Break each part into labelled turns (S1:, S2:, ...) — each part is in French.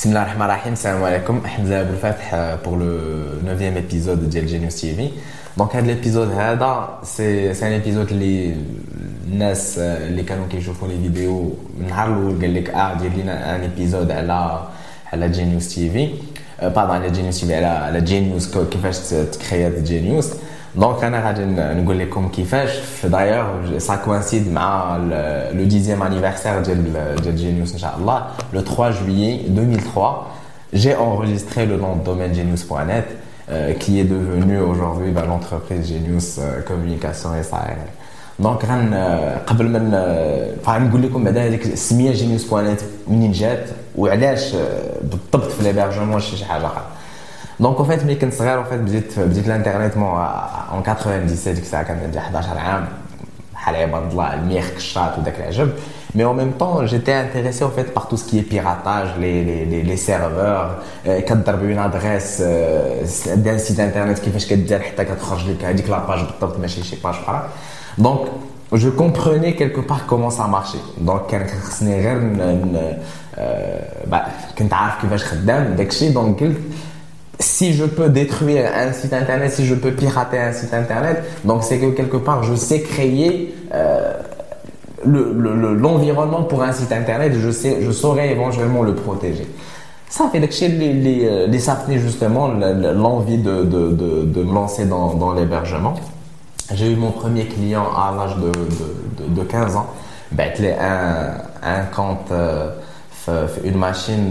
S1: بسم الله الرحمن الرحيم السلام عليكم حمزه ابو الفتح بور لو 9 ابيزود ديال جينيوس تي في دونك هذا الابيزود هذا سي سي ان ايبيزود اللي الناس اللي كانوا كيشوفوا لي فيديو من نهار الأول قال لك آه دير لينا ان ايبيزود على على جينيوس تي في بعد على جينيوس تي في على على جينيوس كيفاش تكريات جينيوس Donc, انا غادي نقول لكم كيفاش d'ailleurs ça coïncide مع le 10e anniversaire de Genius inchallah le 3 juillet 2003 j'ai enregistré le nom de domaine genius.net euh, qui est devenu aujourd'hui bah, l'entreprise Genius euh, Communication SARL. Donc, قبل ما نقول لكم بعدا هذيك السميه جينيوس بوانيت منين جات وعلاش بالضبط في ليبرجمون شي حاجه اخرى دونك فيت ملي كنت صغير فيت بديت بديت الانترنت مون اون 97 ديك الساعه كان عندي 11 عام بحال عباد الله الميخ كشاط وداك العجب Mais en même temps, j'étais intéressé en fait par tout ce qui est piratage, les, les, les, serveurs, كتضرب une adresse d'un site internet كيفاش كدير حتى كتخرج لك هذيك لاباج بالضبط ماشي شي باج اخرى. Donc je comprenais quelque part comment ça marchait. Donc كان خصني غير كنت عارف كيفاش خدام داكشي دونك قلت si je peux détruire un site internet, si je peux pirater un site internet, donc c'est que quelque part je sais créer euh, l'environnement le, pour un site internet, je, sais, je saurais éventuellement le protéger. Ça fait que les, les, euh, les justement l'envie de, de, de, de, me lancer dans, dans l'hébergement. J'ai eu mon premier client à l'âge de, de, 15 ans. Ben, un, un compte. Euh, في, اون ماشين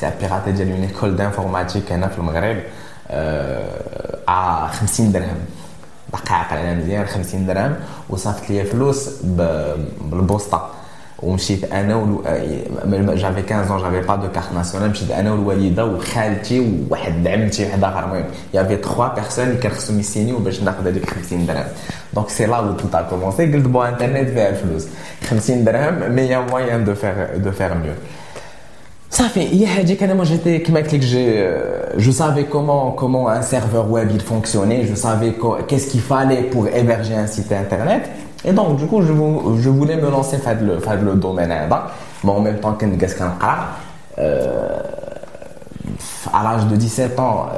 S1: تاع بيراتي ديال اون ايكول دانفورماتيك هنا في المغرب آه 50 درهم. بقى عاقل أنا مزيان 50 درهم. وصافت لي فلوس بالبوسطة. ومشيت انا ولو... جافي 15 ans j'avais pas de carte nationale مشيت انا والوالده وخالتي وواحد عمتي واحد اخر المهم يافي 3 بيرسون اللي كان خصهم يسينيو باش ناخذ هذيك 50 درهم دونك سي لا où tout a commencé قلت بو انترنت فيها الفلوس 50 درهم مي يا موان دو فير دو فير ميو صافي هي هذيك انا ما جيتي كما قلت لك جي جو سافي كومون كومون ان سيرفور ويب il fonctionnait je savais qu'est-ce qu'il fallait pour héberger un site internet et donc, du coup, je, je voulais me lancer dans le, le domaine mais en même temps que euh, à l'âge de 17 ans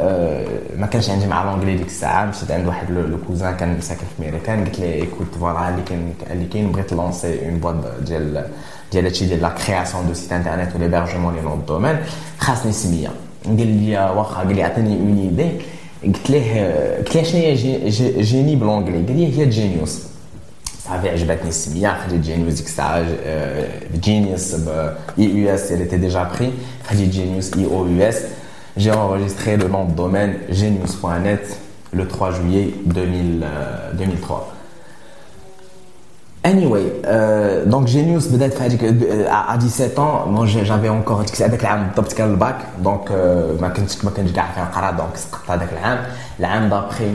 S1: ما كانش عندي مع l'anglais ديك الساعه مشيت عند واحد لو كوزان كان ساكن في امريكان قلت له écoute voilà اللي كاين اللي كاين بغيت لونسي اون بواد ديال ديال هادشي ديال لا كرياسيون دو سيت انترنت وليبرجمون لي نون دومين خاصني سميه قال لي واخا قال لي عطيني اون ايدي قلت له قلت له شنو هي جيني بالانجلي قال لي هي جينيوس صافي عجبتني السميه خديت جينيوس ديك الساعه جينيوس اي يو اس elle était déjà pris خديت جينيوس اي او يو اس j'ai enregistré le nom de domaine genius.net le 3 juillet 2000, 2003 Anyway, euh, donc Genius بدات في à 17 ans moi j'avais encore ديك هذاك العام بالضبط كان الباك دونك ما كنتش ما كنتش كاع فين نقرا دونك سقطت هذاك العام العام دابخي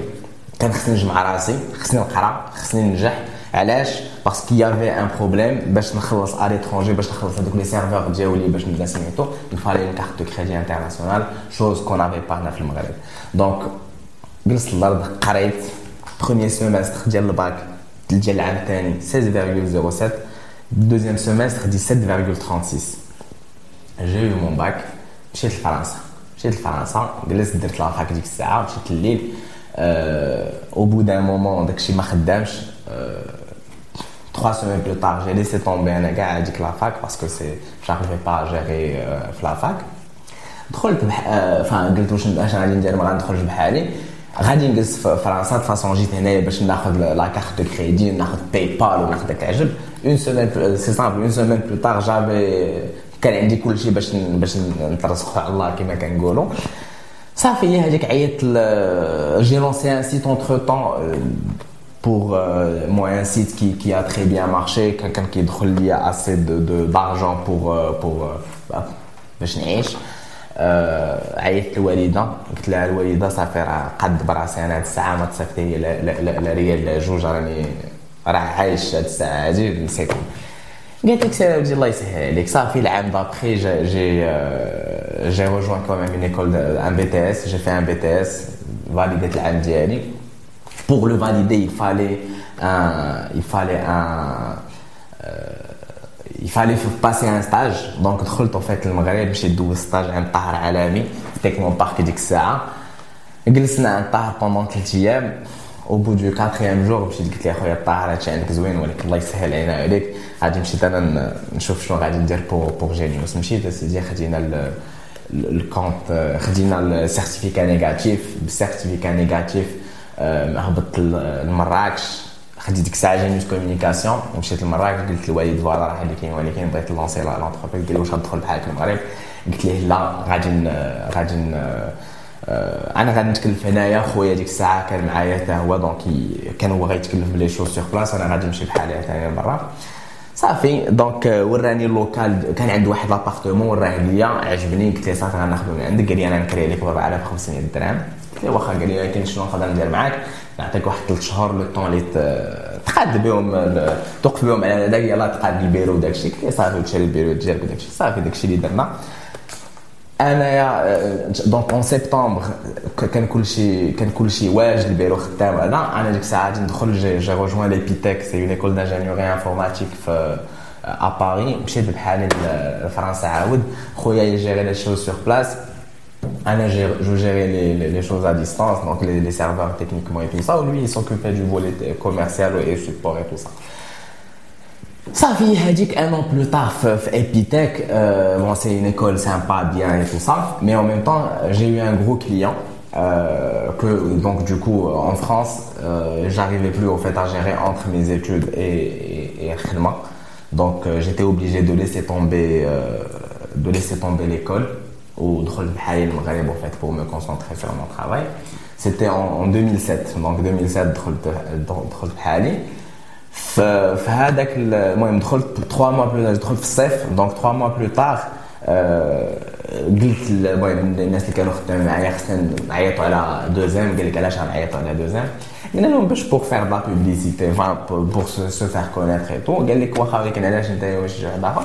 S1: كان خصني نجمع راسي خصني نقرا خصني ننجح علاش باسكو يافي ان بروبليم باش نخلص ا ليترونجي باش نخلص هذوك لي سيرفور ديالي باش نبدا سميتو نفالي اون كارت دو كريدي انترناسيونال شوز كون افي با هنا في المغرب دونك جلست الارض قريت بروميير سيمستر ديال الباك ديال العام الثاني 16.07 دوزيام سيمستر 17.36 جي يو مون باك مشيت لفرنسا مشيت لفرنسا جلست درت لافاك ديك الساعه مشيت الليل او بو دان مومون داكشي ما خدامش trois semaines plus tard, j'ai laissé tomber un gars à la fac parce que c'est, j'arrivais pas à gérer euh, la fac. دخلت enfin قلت واش اش غادي ندير ما غندخلش بحالي غادي نجلس في فرنسا de façon جيت هنايا باش ناخذ لا كارت دو كريدي ناخذ باي بال وناخذ داك العجب اون سيمين سي سامبل اون سيمين بلو تار جافي كان عندي كل شيء باش باش نترسخ على الله كما كنقولوا صافي هي هذيك عيطت جي لونسي ان سيت اونتر طون pour euh, moi un site qui, qui, a très bien marché, quelqu'un qui y a assez d'argent de, d'argent pour, euh, pour باش نعيش عيطت للوالده قلت لها الوالده صافي راه قد براسي انا هاد الساعه ما تصيفط لي لا ريال لا جوج راني راه عايش هاد الساعه هادي نسيت قالت لك سير ودي الله يسهل عليك صافي العام دابخي جي جي جي rejoint quand même une école un BTS j'ai fait un BTS فاليديت العام ديالي pour le valider, il fallait un, il fallait un, euh, il fallait passer un stage donc دخلت en fait المغرب مشيت دوز ستاج عند طاهر عالمي في تكنو بارك ديك الساعه جلسنا عند طاهر بوندون 3 ايام او بو دو كاتريام جور مشيت قلت له خويا طاهر هادشي عندك زوين ولكن الله يسهل علينا عليك غادي مشيت انا نشوف شنو غادي ندير بور بور جينيوس مشيت سيدي خدينا الكونت خدينا السيرتيفيكا نيجاتيف بالسيرتيفيكا نيجاتيف هبطت لمراكش خديت ديك الساعة جينيوس كوميونيكاسيون ومشيت لمراكش قلت للوالد فوالا راه كاين ولكن بغيت نلونسي لونتربريز قال لي واش غتدخل بحالك المغرب؟ قلت ليه لا غادي غادي أنا غادي نتكلف هنايا خويا ديك الساعة كان معايا حتى هو دونك كان هو غيتكلف بلي شو سيغ بلاص أنا غادي نمشي بحالي ثاني برا صافي دونك وراني اللوكال كان عنده واحد لابارتمون وراه ليا عجبني قلت له صافي غناخذو من عندك. قال لي أنا نكري لك ب 4500 درهم. له واخا قال لي ولكن شنو نقدر ندير معاك؟ نعطيك واحد ثلاث شهور لو طون اللي تقاد بهم توقف بهم على داك يلاه تقاد البيرو داكشي قلت له صافي تشري البيرو ديالك وداكشي صافي داكشي اللي درنا. انايا دونك اون سبتمبر كان كلشي كان كلشي واجد البيرو خدام هذا أنا ديك الساعة غادي ندخل جي, جي روجوان ليبيتك سي اون ايكول دانجينيوري انفورماتيك في ا باري مشيت بحالي لفرنسا عاود. خويا يجيري لي شوز سور Je gérais les, les, choses à distance, donc les, serveurs techniquement et tout ça. Lui, il s'occupait du volet commercial et support et tout ça. Ça vie Hadik, un an plus tard, Epitech, euh, bon, c'est une école sympa, bien et tout ça, mais en même temps, j'ai eu un gros client. Euh, que donc du coup en France euh, j'arrivais plus au fait à gérer entre mes études et, et, donc euh, j'étais obligé de laisser tomber de laisser tomber l'école ou de en fait pour me concentrer sur mon travail c'était en, en 2007 donc 2007 دخلت بحالي في هذاك المهم دخلت 3 mois plus دخلت في الصيف دونك 3 mois plus tard قلت المهم الناس اللي كانوا خدامين معايا خصنا نعيطوا على دوزيام قال لك علاش غنعيطوا على دوزيام قلنا لهم باش بوغ فير لا بوبليسيتي بوغ سو فير كونيتر اي تو قال لك واخا ولكن علاش انت واش واحد اخر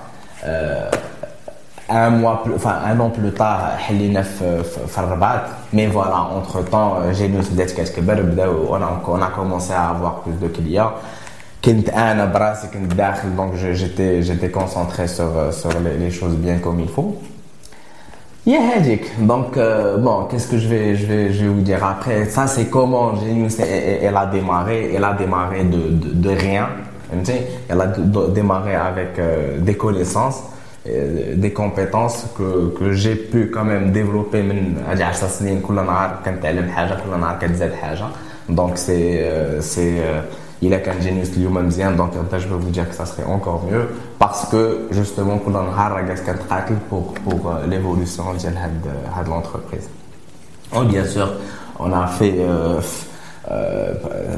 S1: Euh, un mois plus, enfin un an plus tard mais voilà entre temps euh, j'ai on a commencé à avoir plus de clients. Donc j'étais j'étais concentré sur, euh, sur les, choses bien comme il faut. Donc bon qu'est-ce que je vais je vais je vais vous dire après? Ça c'est comment Genius elle a démarré elle a démarré de, de rien. Elle a démarré avec euh, des connaissances, euh, des compétences que, que j'ai pu quand même développer. Donc c'est euh, il a qu'un génie humanien, donc je peux vous dire que ça serait encore mieux parce que justement, pour, pour l'évolution de l'entreprise? Oh, bien sûr, on a fait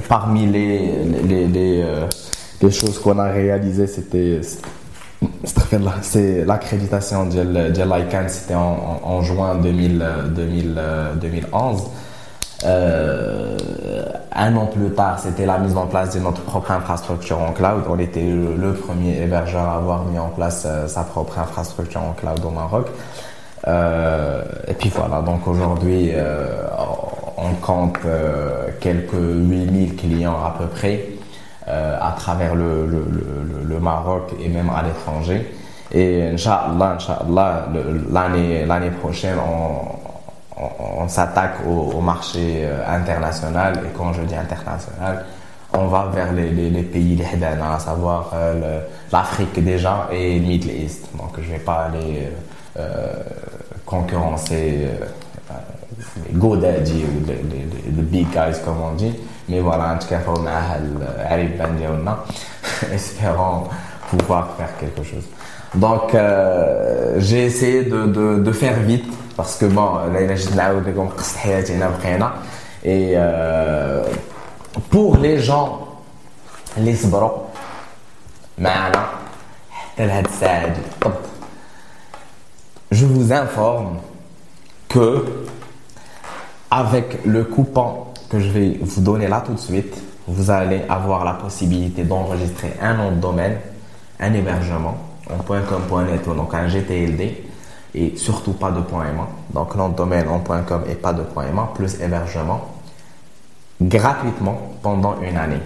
S1: parmi les, les les choses qu'on a réalisées c'était l'accréditation de l'ICANN, c'était en, juin 2000, 2000, 2011. Euh, un an plus tard, c'était la mise en place de notre propre infrastructure en cloud. On était le, premier hébergeur à avoir mis en place euh, sa propre infrastructure en cloud au Maroc. Euh, et puis voilà, donc aujourd'hui, on compte quelques 8000 clients à peu près euh, à travers le, le, le, Maroc et même à l'étranger. Et Inch'Allah, l'année, prochaine, on, on, s'attaque au, marché euh, international. Et quand je dis international, on va vers les, les, les pays les à savoir euh, l'Afrique déjà et le Middle East. Donc je ne vais pas aller concurrencer les GoDaddy ou les, les, big guys comme on dit. Mais voilà, en tout cas, on a espérant pouvoir faire quelque chose. Donc, euh, j'ai essayé de, de, faire vite parce que bon, et euh, pour les gens, les sbro, je vous informe que avec le coupon que je vais vous donner là tout de suite, vous allez avoir la possibilité d'enregistrer un nom de domaine, un hébergement en .com.net ou donc un GTLD et surtout pas de .ma. Donc nom de domaine en .com et pas de .ma plus hébergement gratuitement pendant une année.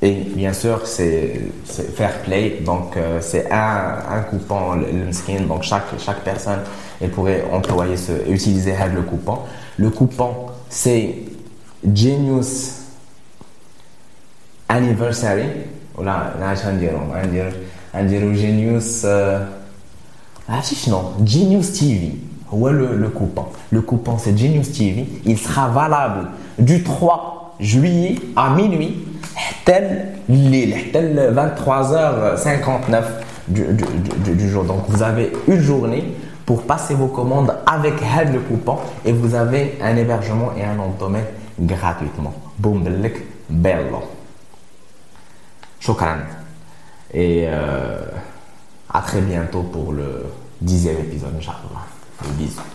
S1: Et bien sûr, c'est fair play, donc euh, c'est un, un, coupon, le, donc chaque, chaque personne elle pourrait employer ce, utiliser le coupon. Le coupon, c'est Genius Anniversary. Vais dire, Genius. Ah, non, Genius TV. Est le, le coupon Le coupon, c'est Genius TV. Il sera valable du 3 juillet à minuit tel tel 23h59 du, du, jour. Donc vous avez une journée pour passer vos commandes avec le coupon et vous avez un hébergement et un nom de domaine gratuitement. Boum, bello. Chokran. Et euh, à très bientôt pour le dixième épisode, Inch'Allah. Bisous.